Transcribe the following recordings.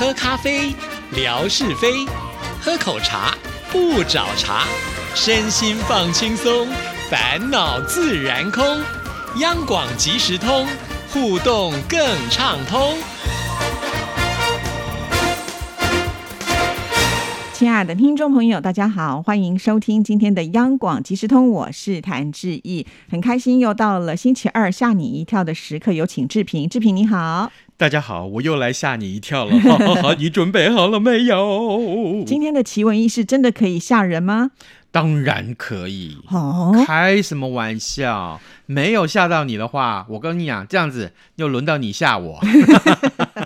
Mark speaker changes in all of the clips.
Speaker 1: 喝咖啡，聊是非；喝口茶，不找茬。身心放轻松，烦恼自然空。央广即时通，互动更畅通。
Speaker 2: 亲爱的听众朋友，大家好，欢迎收听今天的央广即时通，我是谭志毅，很开心又到了星期二吓你一跳的时刻，有请志平，志平你好。
Speaker 3: 大家好，我又来吓你一跳了，哈哈哈！你准备好了没有？
Speaker 2: 今天的奇闻异事真的可以吓人吗？
Speaker 3: 当然可以。
Speaker 2: 哦，
Speaker 3: 开什么玩笑？没有吓到你的话，我跟你讲，这样子又轮到你吓我。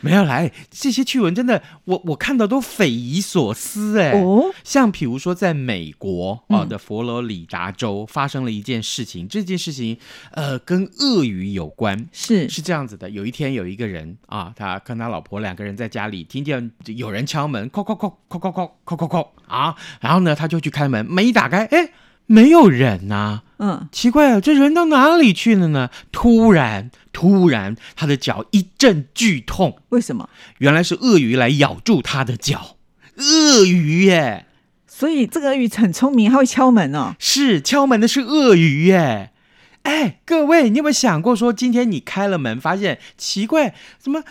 Speaker 3: 没有来，这些趣闻真的，我我看到都匪夷所思哎。
Speaker 2: 哦，
Speaker 3: 像比如说，在美国啊的佛罗里达州发生了一件事情，这件事情呃跟鳄鱼有关。
Speaker 2: 是
Speaker 3: 是这样子的，有一天有一个人啊，他跟他老婆两个人在家里，听见有人敲门，叩叩叩叩叩叩叩啊，然后呢他就去开门，门一打开，哎，没有人呐、
Speaker 2: 嗯，
Speaker 3: 奇怪了，这人到哪里去了呢？突然，突然，他的脚一阵剧痛，
Speaker 2: 为什么？
Speaker 3: 原来是鳄鱼来咬住他的脚。鳄鱼耶，
Speaker 2: 所以这个鳄鱼很聪明，它会敲门哦。
Speaker 3: 是敲门的是鳄鱼耶。哎，各位，你有没有想过说，今天你开了门，发现奇怪，怎么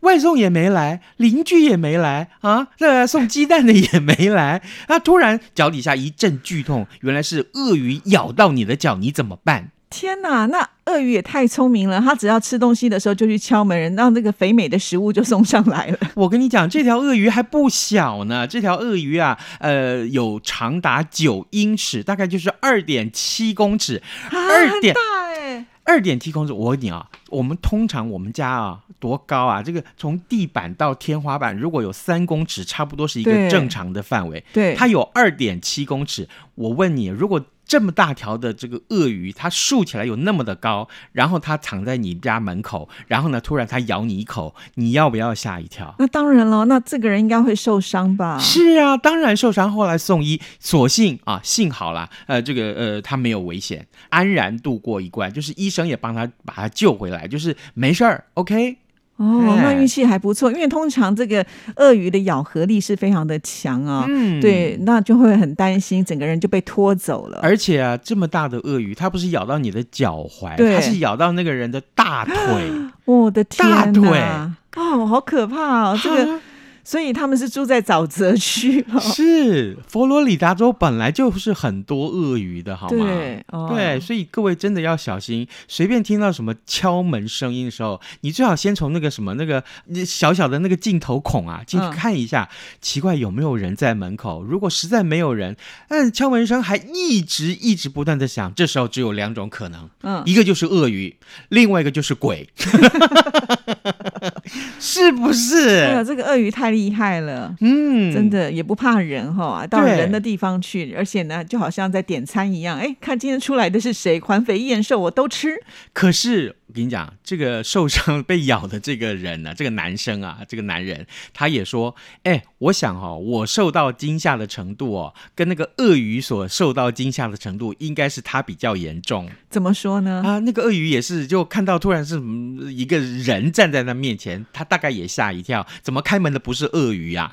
Speaker 3: 外送也没来，邻居也没来啊？这送鸡蛋的也没来啊？突然脚底下一阵剧痛，原来是鳄鱼咬到你的脚，你怎么办？
Speaker 2: 天哪，那鳄鱼也太聪明了，它只要吃东西的时候就去敲门，让那个肥美的食物就送上来了。
Speaker 3: 我跟你讲，这条鳄鱼还不小呢。这条鳄鱼啊，呃，有长达九英尺，大概就是二点七公尺，二点
Speaker 2: 大哎，
Speaker 3: 二点七公尺。我问你啊，我们通常我们家啊多高啊？这个从地板到天花板，如果有三公尺，差不多是一个正常的范围。
Speaker 2: 对，
Speaker 3: 它有二点七公尺。我问你，如果这么大条的这个鳄鱼，它竖起来有那么的高，然后它躺在你家门口，然后呢，突然它咬你一口，你要不要吓一跳？
Speaker 2: 那当然了，那这个人应该会受伤吧？
Speaker 3: 是啊，当然受伤，后来送医，所幸啊，幸好啦，呃，这个呃，他没有危险，安然度过一关，就是医生也帮他把他救回来，就是没事儿，OK。
Speaker 2: 哦，
Speaker 3: 哎
Speaker 2: 那运气还不错，因为通常这个鳄鱼的咬合力是非常的强啊、
Speaker 3: 嗯
Speaker 2: 对，那就会很担心，整个人就被拖走了。
Speaker 3: 而且啊，这么大的鳄鱼，它不是咬到你的脚踝，它是咬到那个人的大腿。
Speaker 2: 我的天
Speaker 3: 大腿
Speaker 2: 哪！哦，好可怕哦！这个，
Speaker 3: 啊
Speaker 2: 所以他们是住在沼泽区 哦。
Speaker 3: 是佛罗里达州本来就是很多鳄鱼的，好吗？
Speaker 2: 对，哦，
Speaker 3: 对，所以各位真的要小心，随便听到什么敲门声音的时候，你最好先从那个什么那个小小的那个镜头孔啊进去
Speaker 2: 嗯
Speaker 3: 看一下，奇怪有没有人在门口。如果实在没有人，但，敲门声还一直一直不断的响，这时候只有两种可能，
Speaker 2: 嗯，
Speaker 3: 一个就是鳄鱼，另外一个就是鬼，是不是
Speaker 2: 哎呀，
Speaker 3: 是？
Speaker 2: 这个鳄鱼太厉害了。
Speaker 3: 嗯，
Speaker 2: 真。的也不怕人哈，到人的地方去，而且呢，就好像在点餐一样，哎，看今天出来的是谁，环肥燕瘦我都吃。
Speaker 3: 可是我跟你讲，这个受伤被咬的这个人呢、这个男生啊，这个男人，他也说，哎，我想哦，我受到惊吓的程度哦，跟那个鳄鱼所受到惊吓的程度，应该是他比较严重
Speaker 2: 怎么说呢？
Speaker 3: 啊。那个鳄鱼也是，就看到突然是嗯一个人站在他面前，他大概也吓一跳，怎么开门的不是鳄鱼呀、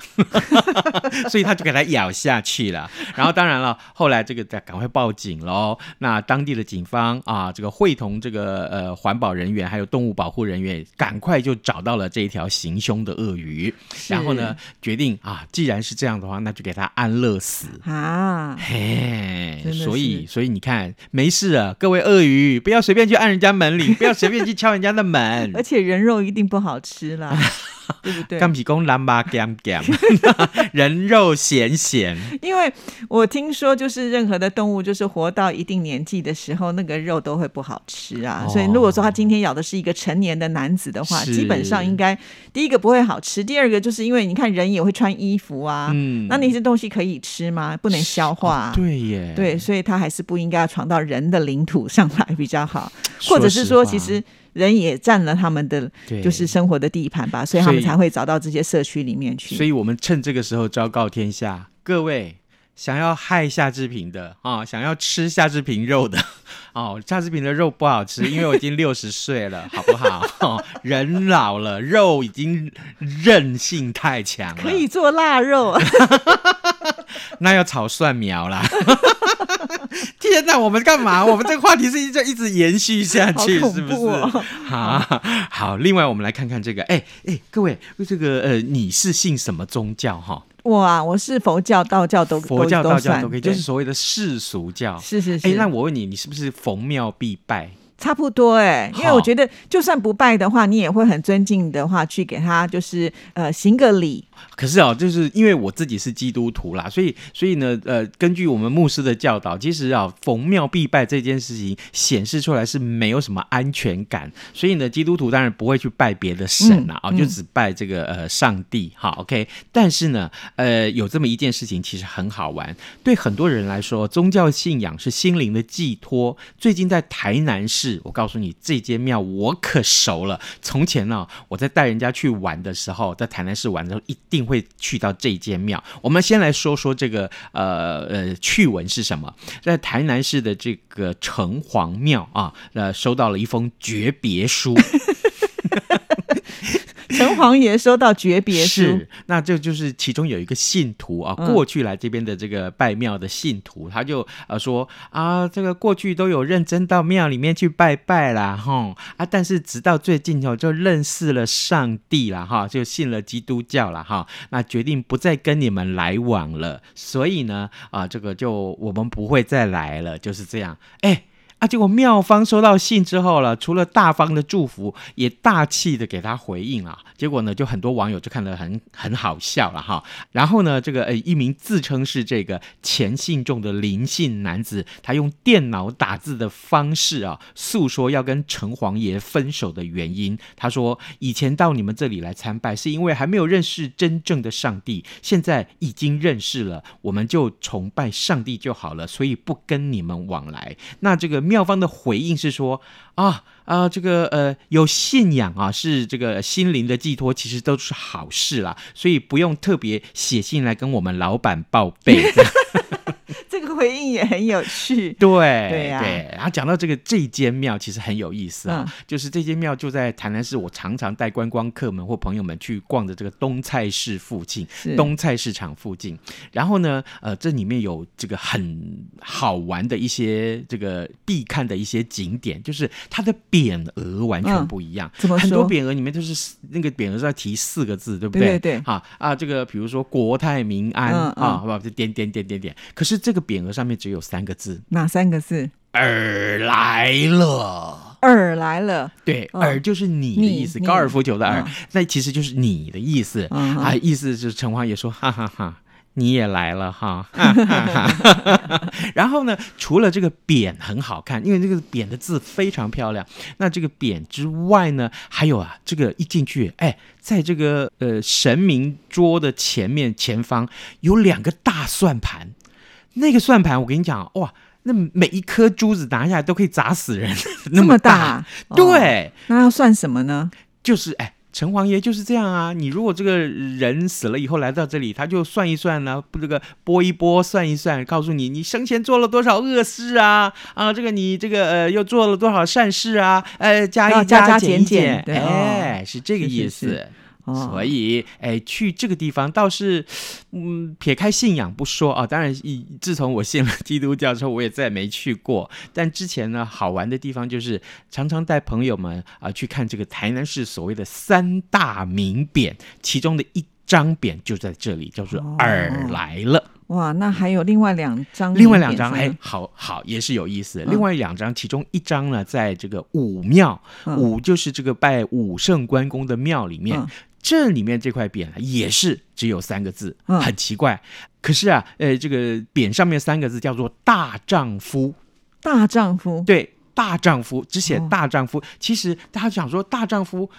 Speaker 3: 所以他就给他咬下去了。然后当然了，后来这个再赶快报警喽。那当地的警方啊，这个会同这个呃环保人员还有动物保护人员，赶快就找到了这一条行凶的鳄鱼。然后呢，决定啊，既然是这样的话，那就给他安乐死。
Speaker 2: 啊，
Speaker 3: 嘿，所以所以你看，没事啊，各位鳄鱼，不要随便去按人家门铃，不要随便去敲人家的门
Speaker 2: 而。且人肉一定不好吃啦，对不对？
Speaker 3: 干皮公蓝巴 gam gam，人肉咸咸，
Speaker 2: 因为我听说，就是任何的动物，就是活到一定年纪的时候，那个肉都会不好吃啊。
Speaker 3: 哦。
Speaker 2: 所以如果说他今天咬的是一个成年的男子的话，基本上应该第一个不会好吃，第二个就是因为你看人也会穿衣服啊，
Speaker 3: 嗯。
Speaker 2: 那那些东西可以吃吗？不能消化、啊。
Speaker 3: 哦对耶，
Speaker 2: 对，所以他还是不应该要闯到人的领土上来比较好，
Speaker 3: 说
Speaker 2: 或者是说，其实人也占了他们的就是生活的地盘吧，所以他们才会找到这些社区里面去。
Speaker 3: 所以我们趁这个时候昭告天下，各位想要害夏志平的啊，想要吃夏志平肉的 哦，夏志平的肉不好吃，因为我已经六十岁了，好不好？哦人老了，肉已经韧性太强了，
Speaker 2: 可以做腊肉，
Speaker 3: 那要炒蒜苗啦。我们干嘛？我们这个话题是一直一直延续下去，是不是？好好，另外我们来看看这个，哎哎，各位，这个呃，你是信什么宗教哈？
Speaker 2: 我啊，我是佛教、道教都
Speaker 3: 佛教、道教都可以，就是所谓的世俗教。
Speaker 2: 是是是，
Speaker 3: 哎，那我问你，你是不是逢庙必拜？
Speaker 2: 差不多哎、因为我觉得就算不拜的话，你也会很尊敬的话，去给他就是呃行个礼。
Speaker 3: 可是啊，就是因为我自己是基督徒啦，所以所以呢，呃，根据我们牧师的教导，其实啊，逢庙必拜这件事情显示出来是没有什么安全感，所以呢，基督徒当然不会去拜别的神啦，啊、
Speaker 2: 嗯
Speaker 3: 就只拜这个呃上帝，好，OK。但是呢，呃，有这么一件事情其实很好玩，对很多人来说，宗教信仰是心灵的寄托。最近在台南市，我告诉你，这间庙我可熟了。从前呢、我在带人家去玩的时候，在台南市玩的时候，一定会去到这间庙。我们先来说说这个呃呃趣闻是什么？在台南市的这个城隍庙啊，呃，收到了一封诀别书。
Speaker 2: 城隍爷收到诀别书
Speaker 3: 是，，那这就是其中有一个信徒啊，
Speaker 2: 嗯
Speaker 3: 过去来这边的这个拜庙的信徒，他就呃说啊，这个过去都有认真到庙里面去拜拜啦，哈啊，但是直到最近哦，就认识了上帝啦，哈，就信了基督教了，哈，那决定不再跟你们来往了，所以呢，啊，这个就我们不会再来了，就是这样，哎。啊！结果妙方收到信之后了，除了大方的祝福，也大气的给他回应了。结果呢，就很多网友就看得很很好笑了哈。然后呢，这个呃一名自称是这个前信众的林姓男子，他用电脑打字的方式啊，诉说要跟城隍爷分手的原因。他说，以前到你们这里来参拜，是因为还没有认识真正的上帝，现在已经认识了，我们就崇拜上帝就好了，所以不跟你们往来。那这个妙方的回应是说啊啊，这个呃有信仰啊，是这个心灵的寄托，其实都是好事啦，所以不用特别写信来跟我们老板报备。这
Speaker 2: 个回应也很有趣。
Speaker 3: 对
Speaker 2: 对呀
Speaker 3: 然后讲到这个这间庙，其实很有意思啊，
Speaker 2: 嗯
Speaker 3: 就是这间庙就在台南市，我常常带观光客们或朋友们去逛的这个东菜市附近。东菜市场附近，然后呢，呃，这里面有这个很好玩的一些这个必看的一些景点，就是它的匾额完全
Speaker 2: 嗯
Speaker 3: 不一样。
Speaker 2: 怎么
Speaker 3: 很多？匾额里面就是那个匾额是要提四个字，对不对
Speaker 2: 对对对
Speaker 3: 啊啊，这个比如说国泰民安、啊，好不好？就点点点点点。可是这个匾额上面只有三个字。
Speaker 2: 哪三个字？“
Speaker 3: 尔来了”。
Speaker 2: 尔来了，
Speaker 3: 对，
Speaker 2: 嗯
Speaker 3: 尔就是你的意思，高尔夫球的尔
Speaker 2: 嗯，
Speaker 3: 那其实就是你的意思。
Speaker 2: 嗯。
Speaker 3: 啊，意思就是陈华也说，哈哈哈。你也来了哈，哈哈哈。然后呢，除了这个匾很好看，因为这个匾的字非常漂亮。那这个匾之外呢，还有啊，这个一进去，哎，在这个呃神明桌的前面前方有两个大算盘，那个算盘我跟你讲哇，那每一颗珠子拿下来都可以砸死人，那
Speaker 2: 这么
Speaker 3: 大。对，
Speaker 2: 那要算什么呢？
Speaker 3: 就是哎。城隍爷就是这样啊！你如果这个人死了以后来到这里，他就算一算呢、不这个拨一拨，算一算，告诉你你生前做了多少恶事啊啊！这个你这个呃又做了多少善事啊？呃，加一
Speaker 2: 加加
Speaker 3: 减
Speaker 2: 减
Speaker 3: 哎，是这个
Speaker 2: 是是
Speaker 3: 意思。
Speaker 2: 是哦，
Speaker 3: 所以，哎，去这个地方倒是，嗯，撇开信仰不说啊，当然，以自从我信了基督教之后，我也再也没去过。但之前呢，好玩的地方就是常常带朋友们啊、去看这个台南市所谓的三大名匾，其中的一张匾就在这里，叫做
Speaker 2: 哦“
Speaker 3: 尔来了”。
Speaker 2: 哇，那还有另外两张，
Speaker 3: 另外两张，哎，，好好也是有意思。
Speaker 2: 嗯
Speaker 3: 另外两张，其中一张呢，在这个武庙，
Speaker 2: 嗯
Speaker 3: 武就是这个拜武圣关公的庙里面，
Speaker 2: 嗯
Speaker 3: 这里面这块匾啊也是只有三个字，
Speaker 2: 嗯
Speaker 3: 很奇怪。可是啊，呃，这个匾上面三个字叫做“大丈夫
Speaker 2: 大丈夫”，，
Speaker 3: 对，大丈夫只写
Speaker 2: 哦
Speaker 3: 大丈夫。其实大家想说大丈夫。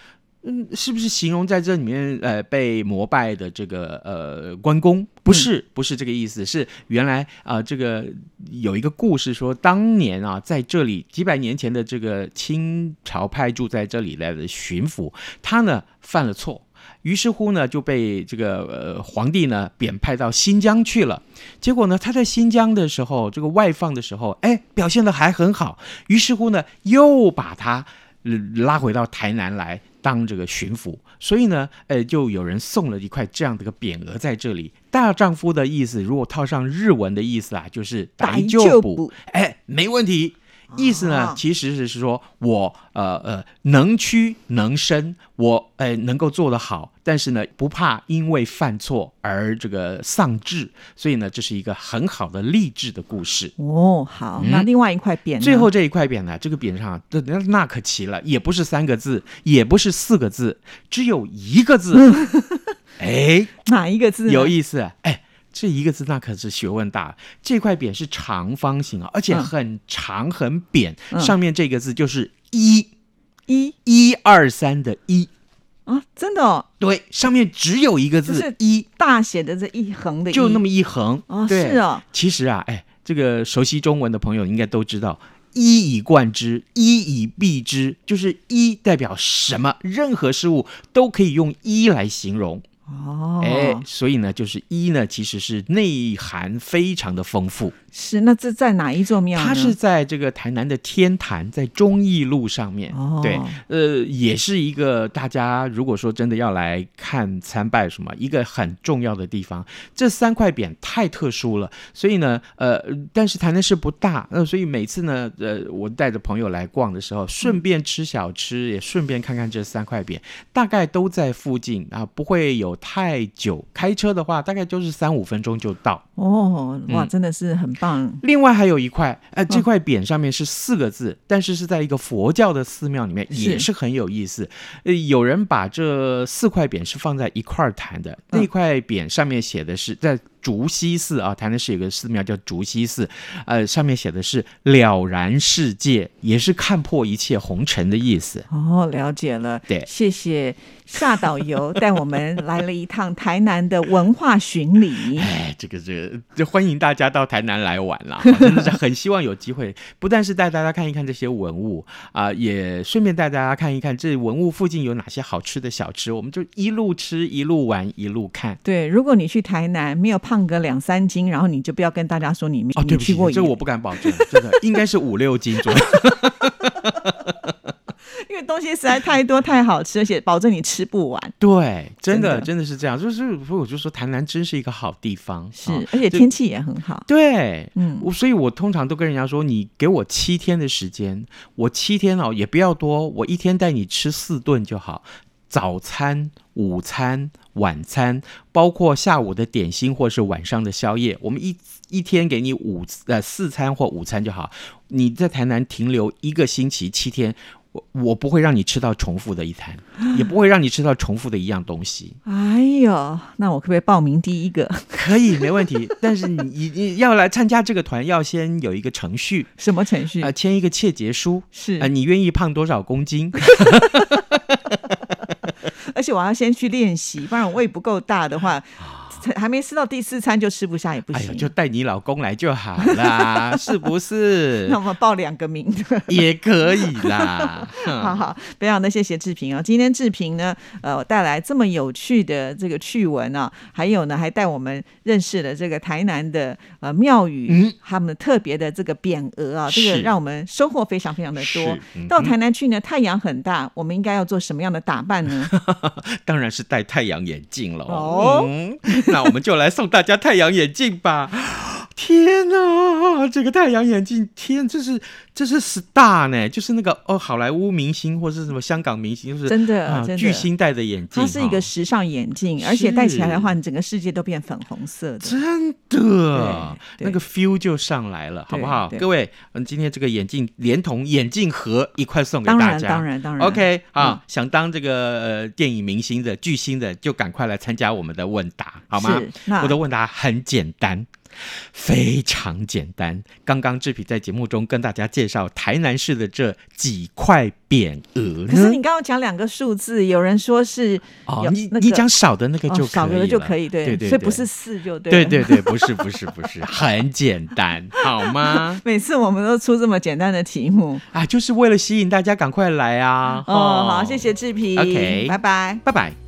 Speaker 3: 嗯，是不是形容在这里面呃被膜拜的这个呃关公？不是，不是这个意思，是原来啊、呃这个有一个故事说，当年啊在这里几百年前的这个清朝派驻在这里来的巡抚，他呢犯了错。于是乎呢，就被这个呃皇帝呢贬派到新疆去了。结果呢，他在新疆的时候，这个外放的时候，哎，表现的还很好。于是乎呢，又把他呃拉回到台南来当这个巡抚。所以呢，呃，就有人送了一块这样的一个匾额在这里。大丈夫的意思，如果套上日文的意思啊，就是
Speaker 2: 大
Speaker 3: 就
Speaker 2: 就
Speaker 3: 捕
Speaker 2: 捕。
Speaker 3: 哎，没问题。意思呢
Speaker 2: 哦，
Speaker 3: 其实是说我呃呃能屈能伸，我呃能够做得好，但是呢不怕因为犯错而这个丧志，所以呢这是一个很好的励志的故事。
Speaker 2: 哦，好，
Speaker 3: 嗯
Speaker 2: 那另外一块匾，
Speaker 3: 最后这一块匾呢，这个匾上那那那可奇了，也不是三个字，也不是四个字，只有一个字。哎，
Speaker 2: 哪一个字？
Speaker 3: 有意思，哎。这一个字那可是学问大，这块匾是长方形啊，而且
Speaker 2: 嗯。
Speaker 3: 很长很扁，
Speaker 2: 嗯。
Speaker 3: 上面这个字就是一
Speaker 2: 一？
Speaker 3: 一二三的一，
Speaker 2: 啊，真的哦，
Speaker 3: 对，上面只有一个字
Speaker 2: 就是
Speaker 3: 一，
Speaker 2: 大写的这一横的一，
Speaker 3: 就那么一横。
Speaker 2: 哦，
Speaker 3: 对。
Speaker 2: 是哦，
Speaker 3: 其实啊，哎，这个熟悉中文的朋友应该都知道，一以贯之，一以蔽之，就是一代表什么，任何事物都可以用一来形容。
Speaker 2: 哦，
Speaker 3: 哎，所以呢，就是一呢，其实是内涵非常的丰富。
Speaker 2: 是，那这在哪一座庙？
Speaker 3: 它是在这个台南的天坛，在忠义路上面。
Speaker 2: 哦，
Speaker 3: 对，呃，也是一个大家如果说真的要来看参拜什么，一个很重要的地方。这三块匾太特殊了，所以呢，呃，但是台南市不大，呃，所以每次呢，呃，我带着朋友来逛的时候，顺便吃小吃，也顺便看看这三块匾，大概都在附近啊，不会有太久。开车的话，大概就是三五分钟就到。
Speaker 2: 哦，哇，
Speaker 3: 嗯
Speaker 2: 真的是很棒。
Speaker 3: 另外还有一块，呃，
Speaker 2: 嗯
Speaker 3: 这块匾上面是四个字，但是是在一个佛教的寺庙里面，也是很有意思。呃，有人把这四块匾是放在一块儿谈的，
Speaker 2: 嗯
Speaker 3: 那块匾上面写的是在竹溪寺啊，台南市有个寺庙叫竹溪寺，呃，上面写的是了然世界，也是看破一切红尘的意思。
Speaker 2: 哦，了解了。
Speaker 3: 对
Speaker 2: 谢谢夏导游 带我们来了一趟台南的文化巡礼。
Speaker 3: 哎，这个这个，这欢迎大家到台南来玩啦！真的是很希望有机会，不但是带大家看一看这些文物啊、也顺便带大家看一看这文物附近有哪些好吃的小吃，我们就一路吃一路玩一路看。
Speaker 2: 对，如果你去台南没有胖个两三斤，然后你就不要跟大家说你没
Speaker 3: 哦，对不起
Speaker 2: 你去过，
Speaker 3: 这个我不敢保证，真的应该是五六斤左右。
Speaker 2: 因为东西实在太多太好吃，而且保证你吃不完。
Speaker 3: 对，真的
Speaker 2: 真的
Speaker 3: 是这样，就是所以我就说台南真是一个好地方，
Speaker 2: 是，
Speaker 3: 啊
Speaker 2: 而且天气也很好。
Speaker 3: 对，
Speaker 2: 嗯，
Speaker 3: 我所以，我通常都跟人家说，你给我七天的时间，我七天哦也不要多，我一天带你吃四顿就好，早餐、午餐、晚餐，包括下午的点心或是晚上的宵夜，我们一一天给你五呃四餐或午餐就好。你在台南停留一个星期七天。我我不会让你吃到重复的一餐，也不会让你吃到重复的一样东西。
Speaker 2: 哎呦，那我可不可以报名第一个？
Speaker 3: 可以，没问题。但是你你你要来参加这个团，要先有一个程序，
Speaker 2: 什么程序？
Speaker 3: 呃，签一个切结书，
Speaker 2: 是
Speaker 3: 呃，，你愿意胖多少公斤？
Speaker 2: 而且我要先去练习，不然我胃不够大的话，还没吃到第四餐就吃不下也不行。
Speaker 3: 啊哎呦，就带你老公来就好啦，是不是
Speaker 2: 那？我们报两个名的。
Speaker 3: 也可以啦。
Speaker 2: 好好，非常的谢谢志平啊！今天志平呢，呃，带来这么有趣的这个趣闻啊，还有呢，还带我们认识了这个台南的呃庙宇，
Speaker 3: 嗯
Speaker 2: 他们特别的这个匾额啊，这个让我们收获非常非常的多。
Speaker 3: 嗯
Speaker 2: 到台南去呢，太阳很大，我们应该要做什么样的打扮呢？
Speaker 3: 当然是戴太阳眼镜了。
Speaker 2: 哦
Speaker 3: 嗯，那我们就来送大家太阳眼镜吧。天哪，这个太阳眼镜，天，这是这是 star 呢，就是那个哦，好莱坞明星或是什么香港明星，就是
Speaker 2: 真的
Speaker 3: 啊
Speaker 2: 真的
Speaker 3: 巨星戴的眼镜，
Speaker 2: 它是一个时尚眼镜，而且戴起来的话，你整个世界都变粉红色的。
Speaker 3: 真的，那个 feel 就上来了，好不好？各位，嗯，今天这个眼镜连同眼镜盒一块送给，大家。
Speaker 2: 当然，当然。
Speaker 3: OK 啊
Speaker 2: 嗯，
Speaker 3: 想当这个呃电影明星的巨星的，就赶快来参加我们的问答，好吗我的问答很简单。非常简单，刚刚志平在节目中跟大家介绍台南市的这几块匾额
Speaker 2: 可是你。刚刚讲两个数字，有人说是
Speaker 3: 哦你你讲少的那个就可以，
Speaker 2: 哦少的就可以，
Speaker 3: 对对，
Speaker 2: 所以不是四就。
Speaker 3: 对对对，不是不是不是，很简单，好吗？
Speaker 2: 每次我们都出这么简单的题目。
Speaker 3: 啊，就是为了吸引大家赶快来啊！
Speaker 2: 哦，好，谢谢志平
Speaker 3: OK
Speaker 2: 拜拜。
Speaker 3: 拜拜。